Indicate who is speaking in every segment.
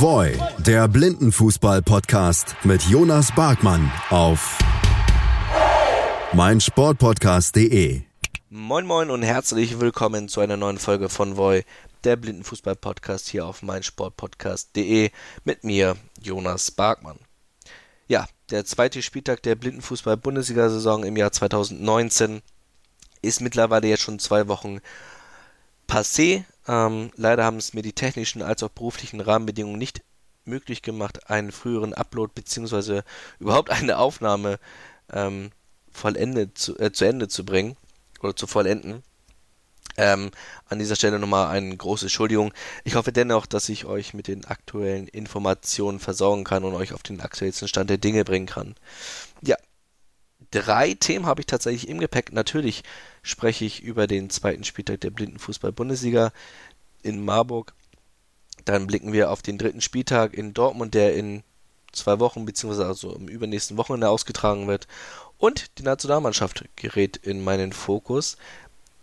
Speaker 1: Voy, der Blindenfußball-Podcast mit Jonas Barkmann auf meinsportpodcast.de.
Speaker 2: Moin Moin und herzlich willkommen zu einer neuen Folge von Voy, der Blindenfußball-Podcast hier auf meinsportpodcast.de mit mir, Jonas Barkmann. Ja, der zweite Spieltag der Blindenfußball-Bundesliga-Saison im Jahr 2019 ist mittlerweile jetzt schon zwei Wochen passé. Ähm, leider haben es mir die technischen als auch beruflichen Rahmenbedingungen nicht möglich gemacht, einen früheren Upload bzw. überhaupt eine Aufnahme ähm, vollendet zu, äh, zu Ende zu bringen oder zu vollenden. Ähm, an dieser Stelle nochmal eine große Entschuldigung. Ich hoffe dennoch, dass ich euch mit den aktuellen Informationen versorgen kann und euch auf den aktuellsten Stand der Dinge bringen kann. Ja, drei Themen habe ich tatsächlich im Gepäck. Natürlich spreche ich über den zweiten Spieltag der Blindenfußball-Bundesliga in Marburg. Dann blicken wir auf den dritten Spieltag in Dortmund, der in zwei Wochen bzw. also im übernächsten Wochenende ausgetragen wird. Und die Nationalmannschaft gerät in meinen Fokus.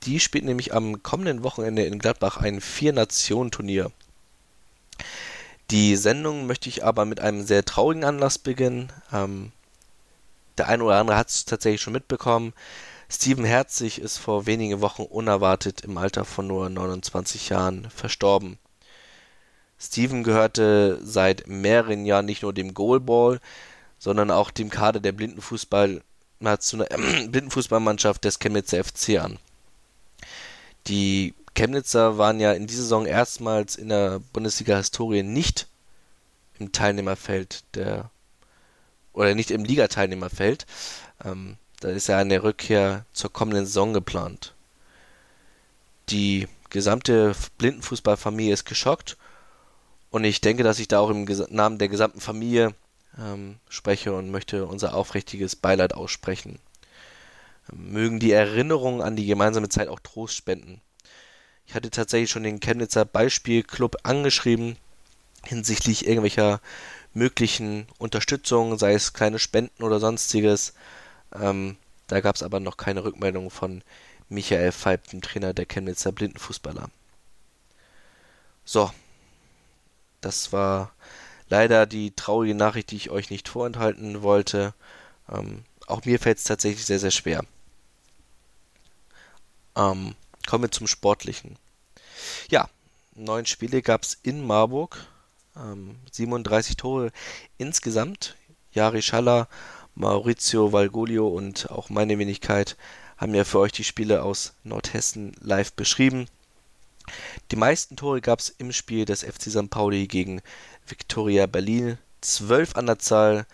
Speaker 2: Die spielt nämlich am kommenden Wochenende in Gladbach ein Vier-Nationen-Turnier. Die Sendung möchte ich aber mit einem sehr traurigen Anlass beginnen. Ähm, der eine oder andere hat es tatsächlich schon mitbekommen. Steven Herzig ist vor wenigen Wochen unerwartet im Alter von nur 29 Jahren verstorben. Steven gehörte seit mehreren Jahren nicht nur dem Goalball, sondern auch dem Kader der Blindenfußball, äh, Blindenfußballmannschaft des Chemnitzer FC an. Die Chemnitzer waren ja in dieser Saison erstmals in der Bundesliga-Historie nicht im Teilnehmerfeld der oder nicht im Ligateilnehmerfeld. Ähm, da ist ja eine Rückkehr zur kommenden Saison geplant. Die gesamte Blindenfußballfamilie ist geschockt und ich denke, dass ich da auch im Namen der gesamten Familie ähm, spreche und möchte unser aufrichtiges Beileid aussprechen. Ähm, mögen die Erinnerungen an die gemeinsame Zeit auch Trost spenden. Ich hatte tatsächlich schon den Chemnitzer Beispielclub angeschrieben hinsichtlich irgendwelcher möglichen Unterstützung, sei es kleine Spenden oder sonstiges. Ähm, da gab es aber noch keine Rückmeldung von Michael Feib, dem Trainer der Chemnitzer Blindenfußballer. So, das war leider die traurige Nachricht, die ich euch nicht vorenthalten wollte. Ähm, auch mir fällt es tatsächlich sehr, sehr schwer. Ähm, kommen wir zum Sportlichen. Ja, neun Spiele gab es in Marburg. Ähm, 37 Tore insgesamt. Jari Schaller, Maurizio Valgolio und auch meine Wenigkeit haben ja für euch die Spiele aus Nordhessen live beschrieben. Die meisten Tore gab es im Spiel des FC St. Pauli gegen Viktoria Berlin. Zwölf an der Zahl,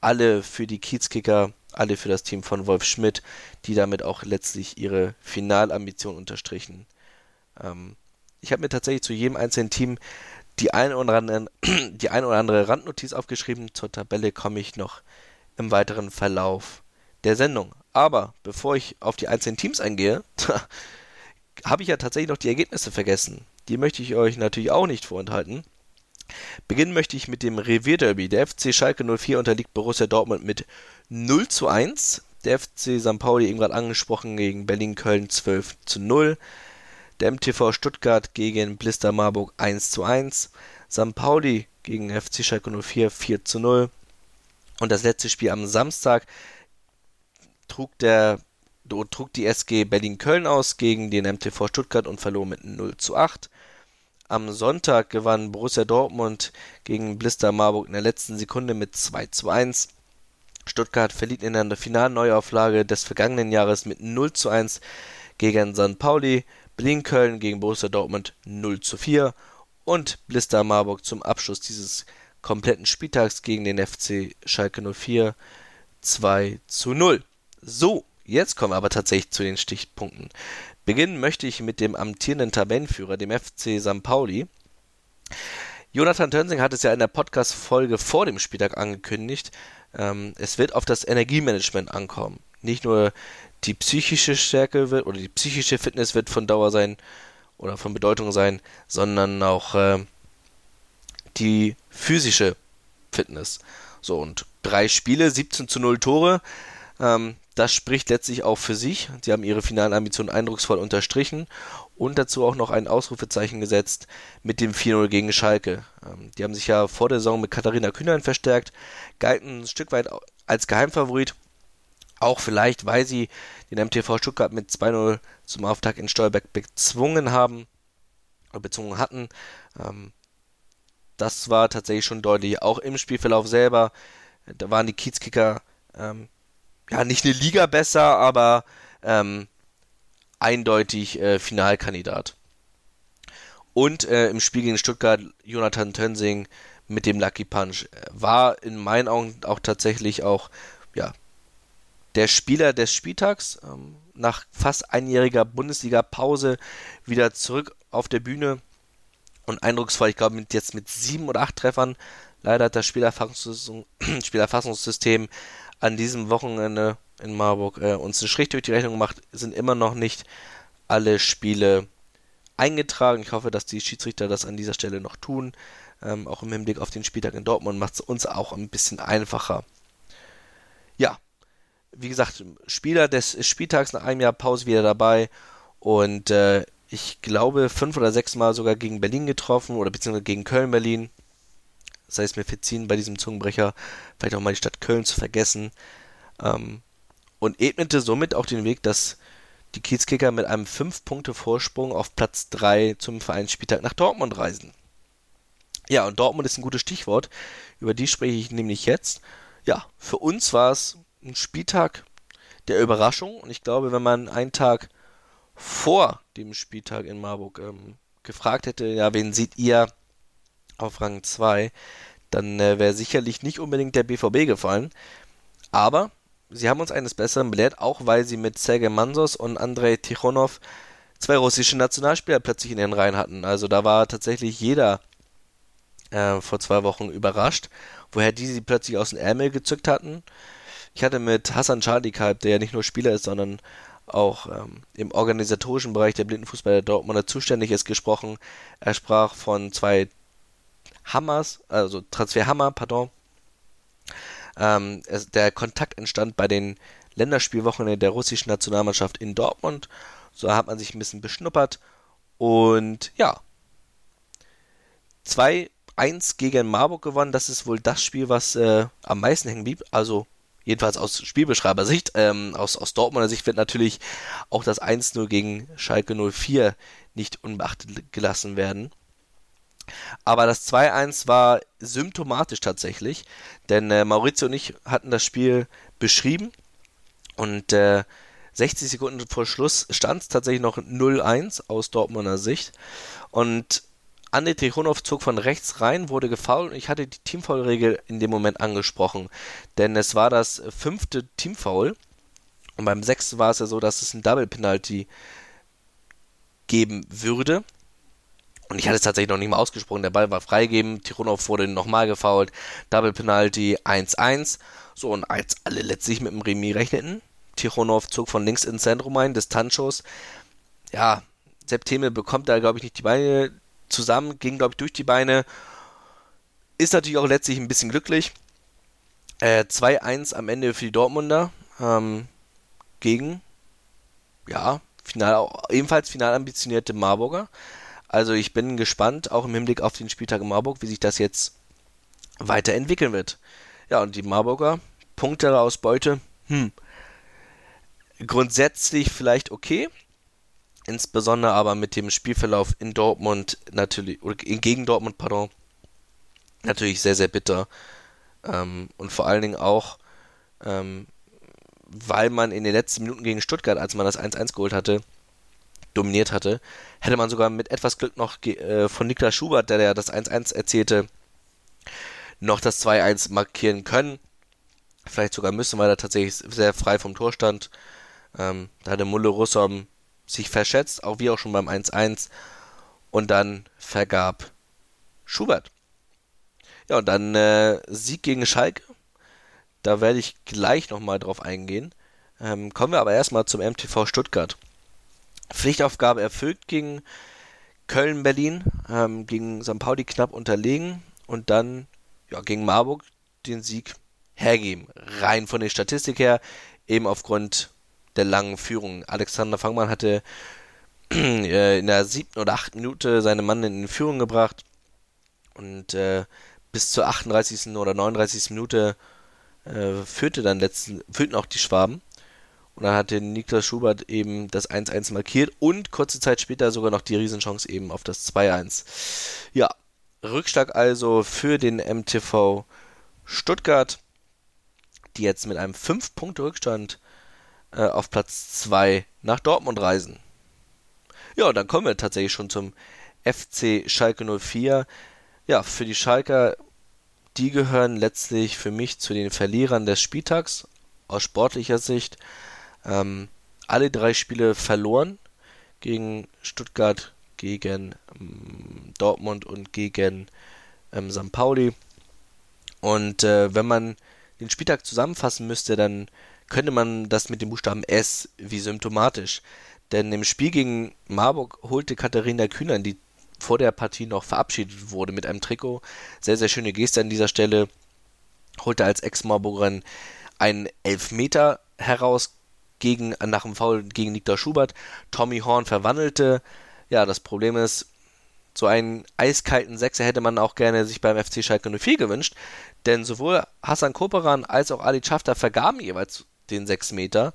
Speaker 2: alle für die Kiezkicker, alle für das Team von Wolf Schmidt, die damit auch letztlich ihre Finalambition unterstrichen. Ähm, ich habe mir tatsächlich zu jedem einzelnen Team die ein oder andere, die ein oder andere Randnotiz aufgeschrieben. Zur Tabelle komme ich noch im weiteren Verlauf der Sendung. Aber bevor ich auf die einzelnen Teams eingehe, habe ich ja tatsächlich noch die Ergebnisse vergessen. Die möchte ich euch natürlich auch nicht vorenthalten. Beginnen möchte ich mit dem Revierderby. Der FC Schalke 04 unterliegt Borussia Dortmund mit 0 zu 1. Der FC St. Pauli, eben gerade angesprochen, gegen Berlin-Köln 12 zu 0. Der MTV Stuttgart gegen Blister Marburg 1 zu 1. St. Pauli gegen FC Schalke 04 4 zu 0. Und das letzte Spiel am Samstag trug der trug die SG Berlin-Köln aus gegen den MTV Stuttgart und verlor mit 0 zu 8. Am Sonntag gewann Borussia Dortmund gegen Blister Marburg in der letzten Sekunde mit 2 zu 1. Stuttgart verliert in der Finalneuauflage des vergangenen Jahres mit 0 zu 1 gegen St. Pauli. Berlin-Köln gegen Borussia Dortmund 0 zu 4 und Blister Marburg zum Abschluss dieses kompletten Spieltags gegen den FC Schalke 04 2 zu 0. So, jetzt kommen wir aber tatsächlich zu den Stichpunkten. Beginnen möchte ich mit dem amtierenden Tabellenführer, dem FC St. Pauli. Jonathan Tönsing hat es ja in der Podcast-Folge vor dem Spieltag angekündigt. Ähm, es wird auf das Energiemanagement ankommen. Nicht nur die psychische Stärke wird oder die psychische Fitness wird von Dauer sein oder von Bedeutung sein, sondern auch äh, die physische Fitness. So, und drei Spiele, 17 zu 0 Tore. Ähm, das spricht letztlich auch für sich. Sie haben ihre finalen Ambitionen eindrucksvoll unterstrichen. und dazu auch noch ein Ausrufezeichen gesetzt mit dem 4-0 gegen Schalke. Ähm, die haben sich ja vor der Saison mit Katharina Kühnlein verstärkt, galten ein Stück weit als Geheimfavorit, auch vielleicht, weil sie den MTV Stuttgart mit 2-0 zum Auftakt in Stolberg bezwungen haben, oder bezwungen hatten. Ähm, das war tatsächlich schon deutlich. Auch im Spielverlauf selber, da waren die Kiezkicker ähm, ja nicht eine Liga besser, aber ähm, eindeutig äh, Finalkandidat. Und äh, im Spiel gegen Stuttgart Jonathan Tönsing mit dem Lucky Punch äh, war in meinen Augen auch tatsächlich auch ja der Spieler des Spieltags. Ähm, nach fast einjähriger Bundesliga-Pause wieder zurück auf der Bühne und eindrucksvoll. Ich glaube, mit, jetzt mit sieben oder acht Treffern. Leider hat das Spielerfassungssystem an diesem Wochenende in Marburg äh, uns einen Strich durch die Rechnung gemacht, sind immer noch nicht alle Spiele eingetragen. Ich hoffe, dass die Schiedsrichter das an dieser Stelle noch tun. Ähm, auch im Hinblick auf den Spieltag in Dortmund macht es uns auch ein bisschen einfacher. Ja, wie gesagt, Spieler des Spieltags nach einem Jahr Pause wieder dabei und äh, ich glaube fünf oder sechs Mal sogar gegen Berlin getroffen oder beziehungsweise gegen Köln-Berlin. Das heißt, mir verziehen bei diesem Zungenbrecher vielleicht auch mal die Stadt Köln zu vergessen. Ähm, und ebnete somit auch den Weg, dass die Kiezkicker mit einem 5-Punkte-Vorsprung auf Platz 3 zum Vereinsspieltag nach Dortmund reisen. Ja, und Dortmund ist ein gutes Stichwort. Über die spreche ich nämlich jetzt. Ja, für uns war es ein Spieltag der Überraschung. Und ich glaube, wenn man einen Tag vor dem Spieltag in Marburg ähm, gefragt hätte, ja, wen seht ihr auf Rang 2, dann äh, wäre sicherlich nicht unbedingt der BVB gefallen. Aber sie haben uns eines Besseren belehrt, auch weil sie mit Sergei Mansos und Andrei Tichonov zwei russische Nationalspieler plötzlich in ihren Reihen hatten. Also da war tatsächlich jeder äh, vor zwei Wochen überrascht, woher die sie plötzlich aus dem Ärmel gezückt hatten. Ich hatte mit Hassan Charlikhalb, der ja nicht nur Spieler ist, sondern auch ähm, im organisatorischen Bereich der Blindenfußball der Dortmunder zuständig ist, gesprochen. Er sprach von zwei Hammers, also Transferhammer, pardon, ähm, es, der Kontakt entstand bei den Länderspielwochen der russischen Nationalmannschaft in Dortmund. So hat man sich ein bisschen beschnuppert. Und ja, 2-1 gegen Marburg gewonnen. Das ist wohl das Spiel, was äh, am meisten hängen blieb. Also jedenfalls aus Spielbeschreiber-Sicht. Ähm, aus, aus Dortmunder Sicht wird natürlich auch das 1-0 gegen Schalke 04 nicht unbeachtet gelassen werden. Aber das 2-1 war symptomatisch tatsächlich, denn äh, Maurizio und ich hatten das Spiel beschrieben und äh, 60 Sekunden vor Schluss stand es tatsächlich noch 0-1 aus Dortmunder Sicht und Andi Tichonov zog von rechts rein, wurde gefoult und ich hatte die Teamfoul-Regel in dem Moment angesprochen, denn es war das fünfte Teamfoul und beim sechsten war es ja so, dass es ein Double-Penalty geben würde und ich hatte es tatsächlich noch nicht mal ausgesprochen. Der Ball war freigegeben. Tironov wurde nochmal gefoult. Double Penalty 1-1. So, und als alle letztlich mit dem Remis rechneten, Tironov zog von links ins Zentrum ein, Distanzschuss. Ja, September bekommt da, glaube ich, nicht die Beine zusammen, ging, glaube ich, durch die Beine. Ist natürlich auch letztlich ein bisschen glücklich. Äh, 2-1 am Ende für die Dortmunder ähm, gegen, ja, final, ebenfalls final ambitionierte Marburger. Also ich bin gespannt, auch im Hinblick auf den Spieltag in Marburg, wie sich das jetzt weiterentwickeln wird. Ja, und die Marburger Punkte aus Beute, hm, grundsätzlich vielleicht okay, insbesondere aber mit dem Spielverlauf in Dortmund natürlich, oder gegen Dortmund, pardon, natürlich sehr, sehr bitter. Ähm, und vor allen Dingen auch, ähm, weil man in den letzten Minuten gegen Stuttgart, als man das 1-1 geholt hatte, dominiert hatte, hätte man sogar mit etwas Glück noch äh, von Niklas Schubert, der ja das 1-1 erzählte, noch das 2-1 markieren können. Vielleicht sogar müssen, weil er tatsächlich sehr frei vom Tor stand. Ähm, da hatte Mulle Russom sich verschätzt, auch wie auch schon beim 1-1. Und dann vergab Schubert. Ja, und dann äh, Sieg gegen Schalke. Da werde ich gleich nochmal drauf eingehen. Ähm, kommen wir aber erstmal zum MTV Stuttgart. Pflichtaufgabe erfüllt gegen Köln, Berlin, ähm, gegen St. Pauli knapp unterlegen und dann ja, gegen Marburg den Sieg hergeben. Rein von der Statistik her, eben aufgrund der langen Führung. Alexander Fangmann hatte äh, in der siebten oder achten Minute seine Mann in Führung gebracht und äh, bis zur 38. oder 39. Minute äh, führte dann letzten, führten auch die Schwaben. Und dann hatte Niklas Schubert eben das 1-1 markiert und kurze Zeit später sogar noch die Riesenchance eben auf das 2-1. Ja, Rückschlag also für den MTV Stuttgart, die jetzt mit einem 5-Punkte-Rückstand äh, auf Platz 2 nach Dortmund reisen. Ja, dann kommen wir tatsächlich schon zum FC Schalke 04. Ja, für die Schalker, die gehören letztlich für mich zu den Verlierern des Spieltags aus sportlicher Sicht ähm, alle drei Spiele verloren gegen Stuttgart, gegen ähm, Dortmund und gegen ähm, St. Pauli. Und äh, wenn man den Spieltag zusammenfassen müsste, dann könnte man das mit dem Buchstaben S wie symptomatisch. Denn im Spiel gegen Marburg holte Katharina Kühner, die vor der Partie noch verabschiedet wurde mit einem Trikot, sehr, sehr schöne Geste an dieser Stelle, holte als Ex-Marburgerin einen Elfmeter heraus, gegen, nach dem Foul gegen Niklas Schubert. Tommy Horn verwandelte. Ja, das Problem ist, so einen eiskalten Sechser hätte man auch gerne sich beim FC Schalke 04 gewünscht, denn sowohl Hassan Koperan als auch Ali Schafter vergaben jeweils den 6 Meter.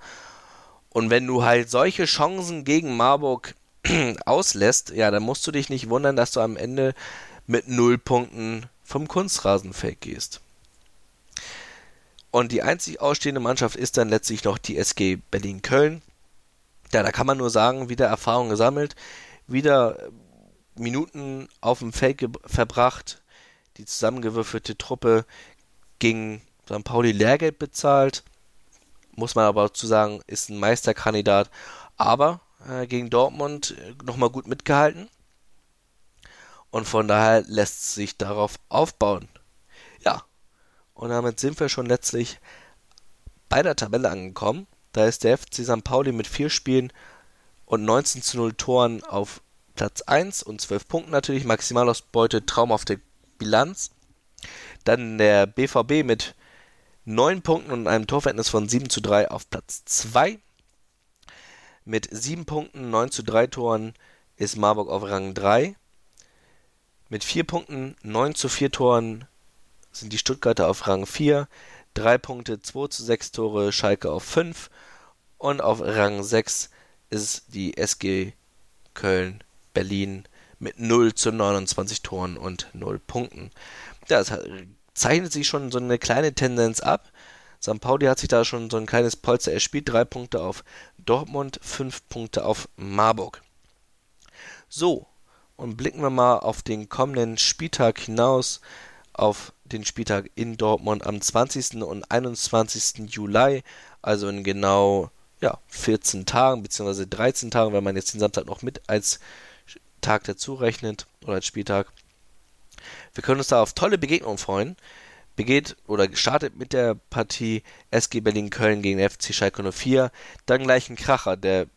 Speaker 2: Und wenn du halt solche Chancen gegen Marburg auslässt, ja, dann musst du dich nicht wundern, dass du am Ende mit null Punkten vom Kunstrasenfeld gehst. Und die einzig ausstehende Mannschaft ist dann letztlich noch die SG Berlin-Köln. Ja, da kann man nur sagen, wieder Erfahrung gesammelt, wieder äh, Minuten auf dem Feld verbracht, die zusammengewürfelte Truppe gegen St. Pauli Lehrgeld bezahlt. Muss man aber dazu sagen, ist ein Meisterkandidat. Aber äh, gegen Dortmund äh, nochmal gut mitgehalten. Und von daher lässt sich darauf aufbauen. Ja, und damit sind wir schon letztlich bei der Tabelle angekommen. Da ist der FC St. Pauli mit vier Spielen und 19 zu 0 Toren auf Platz 1 und 12 Punkten natürlich. Maximalausbeute, traumhafte Bilanz. Dann der BVB mit 9 Punkten und einem Torverhältnis von 7 zu 3 auf Platz 2. Mit 7 Punkten, 9 zu 3 Toren ist Marburg auf Rang 3. Mit 4 Punkten, 9 zu 4 Toren sind die Stuttgarter auf Rang 4, 3 Punkte, 2 zu 6 Tore, Schalke auf 5 und auf Rang 6 ist die SG Köln Berlin mit 0 zu 29 Toren und 0 Punkten. Das zeichnet sich schon so eine kleine Tendenz ab. St. Pauli hat sich da schon so ein kleines Polster erspielt. 3 Punkte auf Dortmund, 5 Punkte auf Marburg. So, und blicken wir mal auf den kommenden Spieltag hinaus, auf den Spieltag in Dortmund am 20. und 21. Juli, also in genau ja, 14 Tagen, beziehungsweise 13 Tagen, wenn man jetzt den Samstag noch mit als Tag dazu rechnet oder als Spieltag. Wir können uns da auf tolle Begegnungen freuen. Begeht oder startet mit der Partie SG Berlin-Köln gegen FC Schalke 04. Dann gleich ein Kracher, der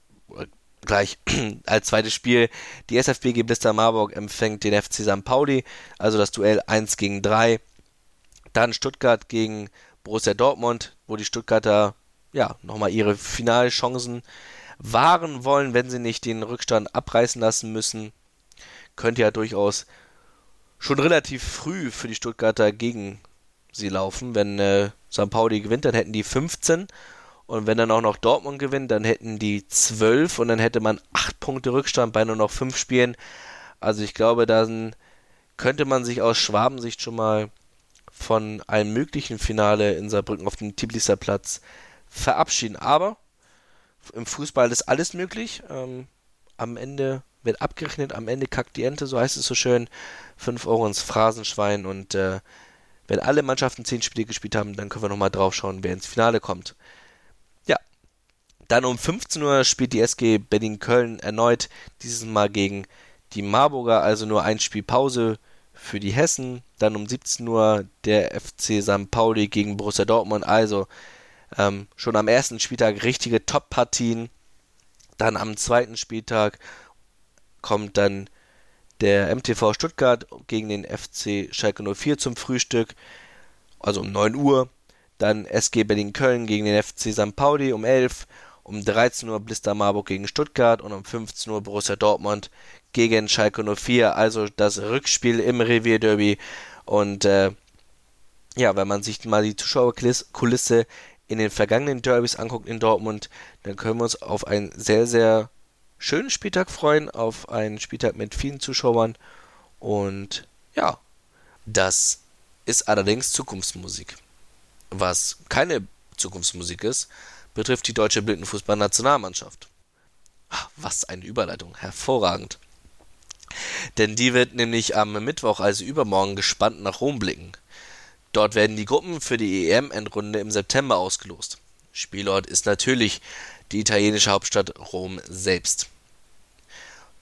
Speaker 2: gleich als zweites Spiel die SFBG Blister Marburg empfängt den FC St. Pauli, also das Duell 1 gegen 3. Dann Stuttgart gegen Borussia Dortmund, wo die Stuttgarter ja nochmal ihre Finalchancen wahren wollen, wenn sie nicht den Rückstand abreißen lassen müssen. Könnte ja durchaus schon relativ früh für die Stuttgarter gegen sie laufen. Wenn äh, St. Pauli gewinnt, dann hätten die 15 und wenn dann auch noch Dortmund gewinnt, dann hätten die 12 und dann hätte man 8 Punkte Rückstand bei nur noch 5 Spielen. Also ich glaube, da könnte man sich aus Schwabensicht schon mal von einem möglichen Finale in Saarbrücken auf dem Tbiliser Platz verabschieden. Aber im Fußball ist alles möglich. Ähm, am Ende wird abgerechnet, am Ende kackt die Ente, so heißt es so schön. 5 Euro ins Phrasenschwein und äh, wenn alle Mannschaften 10 Spiele gespielt haben, dann können wir nochmal drauf schauen, wer ins Finale kommt. Ja, dann um 15 Uhr spielt die SG Berlin-Köln erneut, dieses Mal gegen die Marburger, also nur ein Spiel Pause für die Hessen. Dann um 17 Uhr der FC St. Pauli gegen Borussia Dortmund. Also ähm, schon am ersten Spieltag richtige Top-Partien. Dann am zweiten Spieltag kommt dann der MTV Stuttgart gegen den FC Schalke 04 zum Frühstück. Also um 9 Uhr. Dann SG Berlin-Köln gegen den FC St. Pauli um 11 Uhr. Um 13 Uhr Blister Marburg gegen Stuttgart und um 15 Uhr Borussia Dortmund gegen Schalke 04. Also das Rückspiel im Revierderby. Und äh, ja, wenn man sich mal die Zuschauerkulisse in den vergangenen Derbys anguckt in Dortmund, dann können wir uns auf einen sehr, sehr schönen Spieltag freuen, auf einen Spieltag mit vielen Zuschauern. Und ja, das ist allerdings Zukunftsmusik. Was keine Zukunftsmusik ist, betrifft die deutsche Blindenfußballnationalmannschaft. Was eine Überleitung, hervorragend. Denn die wird nämlich am Mittwoch, also übermorgen, gespannt nach Rom blicken. Dort werden die Gruppen für die EM-Endrunde im September ausgelost. Spielort ist natürlich die italienische Hauptstadt Rom selbst.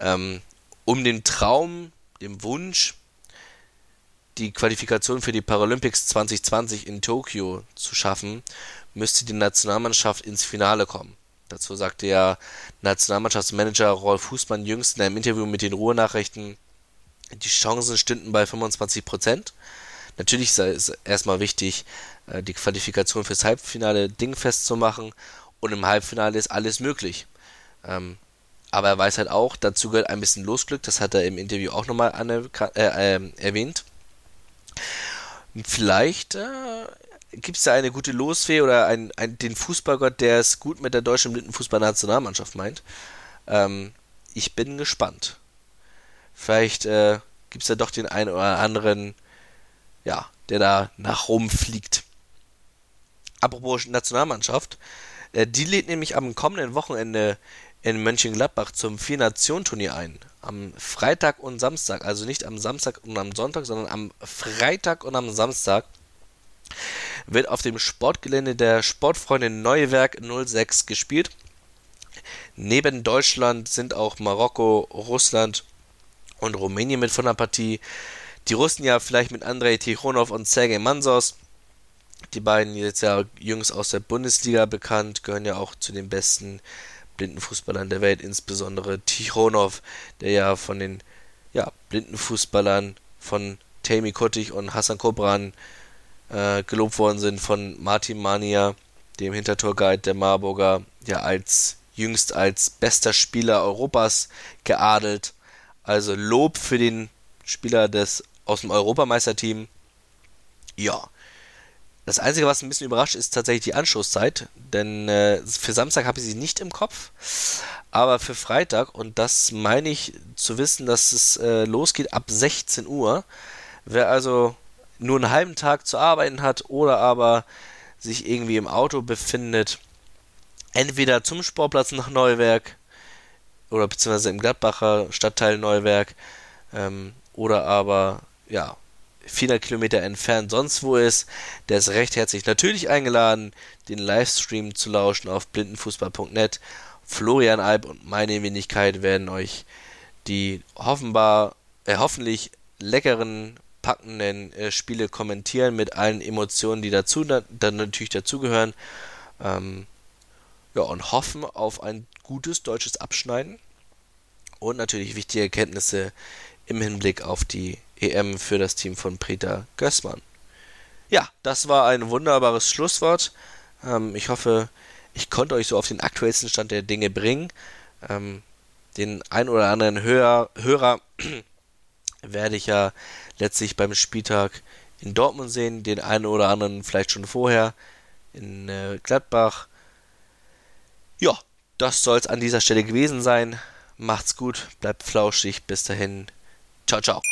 Speaker 2: Ähm, um den Traum, dem Wunsch, die Qualifikation für die Paralympics 2020 in Tokio zu schaffen, müsste die Nationalmannschaft ins Finale kommen. Dazu sagte ja Nationalmannschaftsmanager Rolf Fußmann jüngst in einem Interview mit den Ruhrnachrichten, die Chancen stünden bei 25 Prozent. Natürlich ist es erstmal wichtig, äh, die Qualifikation fürs Halbfinale dingfest zu machen und im Halbfinale ist alles möglich. Ähm, aber er weiß halt auch, dazu gehört ein bisschen Losglück, das hat er im Interview auch nochmal äh, äh, erwähnt. Vielleicht äh, gibt es da eine gute Losfee oder ein, ein, den Fußballgott, der es gut mit der deutschen Blindenfußballnationalmannschaft meint. Ähm, ich bin gespannt. Vielleicht äh, gibt es da doch den einen oder anderen, ja, der da nach Rom fliegt. Apropos Nationalmannschaft, äh, die lädt nämlich am kommenden Wochenende in Mönchengladbach zum Vier-Nation-Turnier ein. Am Freitag und Samstag, also nicht am Samstag und am Sonntag, sondern am Freitag und am Samstag wird auf dem Sportgelände der Sportfreunde Neuwerk 06 gespielt. Neben Deutschland sind auch Marokko, Russland und Rumänien mit von der Partie. Die Russen ja vielleicht mit Andrei Tichonov und Sergei Mansos. Die beiden jetzt ja jüngst aus der Bundesliga bekannt, gehören ja auch zu den besten Blindenfußballern der Welt, insbesondere Tichonov, der ja von den ja, Blindenfußballern von Tammy Kottig und Hassan Kobran äh, gelobt worden sind von Martin Mania, dem Hintertorguide der Marburger, ja als jüngst als bester Spieler Europas geadelt. Also Lob für den Spieler des aus dem Europameisterteam. Ja. Das Einzige, was ein bisschen überrascht, ist tatsächlich die Anschlusszeit, denn äh, für Samstag habe ich sie nicht im Kopf, aber für Freitag, und das meine ich zu wissen, dass es äh, losgeht ab 16 Uhr. Wer also nur einen halben Tag zu arbeiten hat oder aber sich irgendwie im Auto befindet, entweder zum Sportplatz nach Neuwerk oder beziehungsweise im Gladbacher Stadtteil Neuwerk ähm, oder aber ja 400 Kilometer entfernt sonst wo ist, der ist recht herzlich natürlich eingeladen, den Livestream zu lauschen auf blindenfußball.net. Florian Alb und meine Wenigkeit werden euch die offenbar, äh, hoffentlich leckeren packenden äh, Spiele kommentieren mit allen Emotionen, die dazu dann natürlich dazugehören. Ähm, ja, und hoffen auf ein gutes deutsches Abschneiden und natürlich wichtige Erkenntnisse im Hinblick auf die EM für das Team von Peter Gößmann. Ja, das war ein wunderbares Schlusswort. Ähm, ich hoffe, ich konnte euch so auf den aktuellsten Stand der Dinge bringen. Ähm, den ein oder anderen Hörer, Hörer werde ich ja letztlich beim Spieltag in Dortmund sehen, den einen oder anderen vielleicht schon vorher in äh, Gladbach. Ja, das soll es an dieser Stelle gewesen sein. Macht's gut, bleibt flauschig, bis dahin. Ciao, ciao.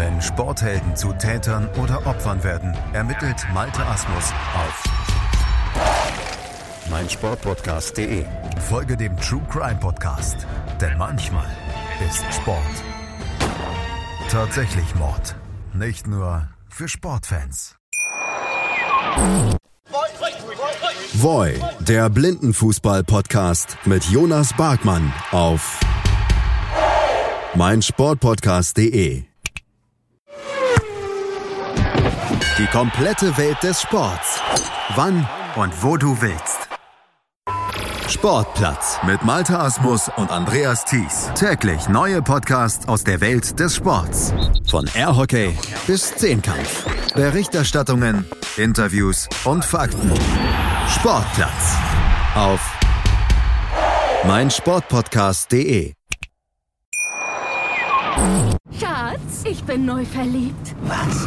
Speaker 1: Wenn Sporthelden zu Tätern oder Opfern werden, ermittelt Malte Asmus auf meinsportpodcast.de. Folge dem True Crime Podcast, denn manchmal ist Sport tatsächlich Mord. Nicht nur für Sportfans. Voy, der Blindenfußball-Podcast mit Jonas Barkmann auf mein Die komplette Welt des Sports. Wann und wo du willst. Sportplatz mit Malta Asmus und Andreas Thies. Täglich neue Podcasts aus der Welt des Sports. Von Airhockey bis Zehnkampf. Berichterstattungen, Interviews und Fakten. Sportplatz auf meinsportpodcast.de.
Speaker 3: Schatz, ich bin neu verliebt.
Speaker 4: Was?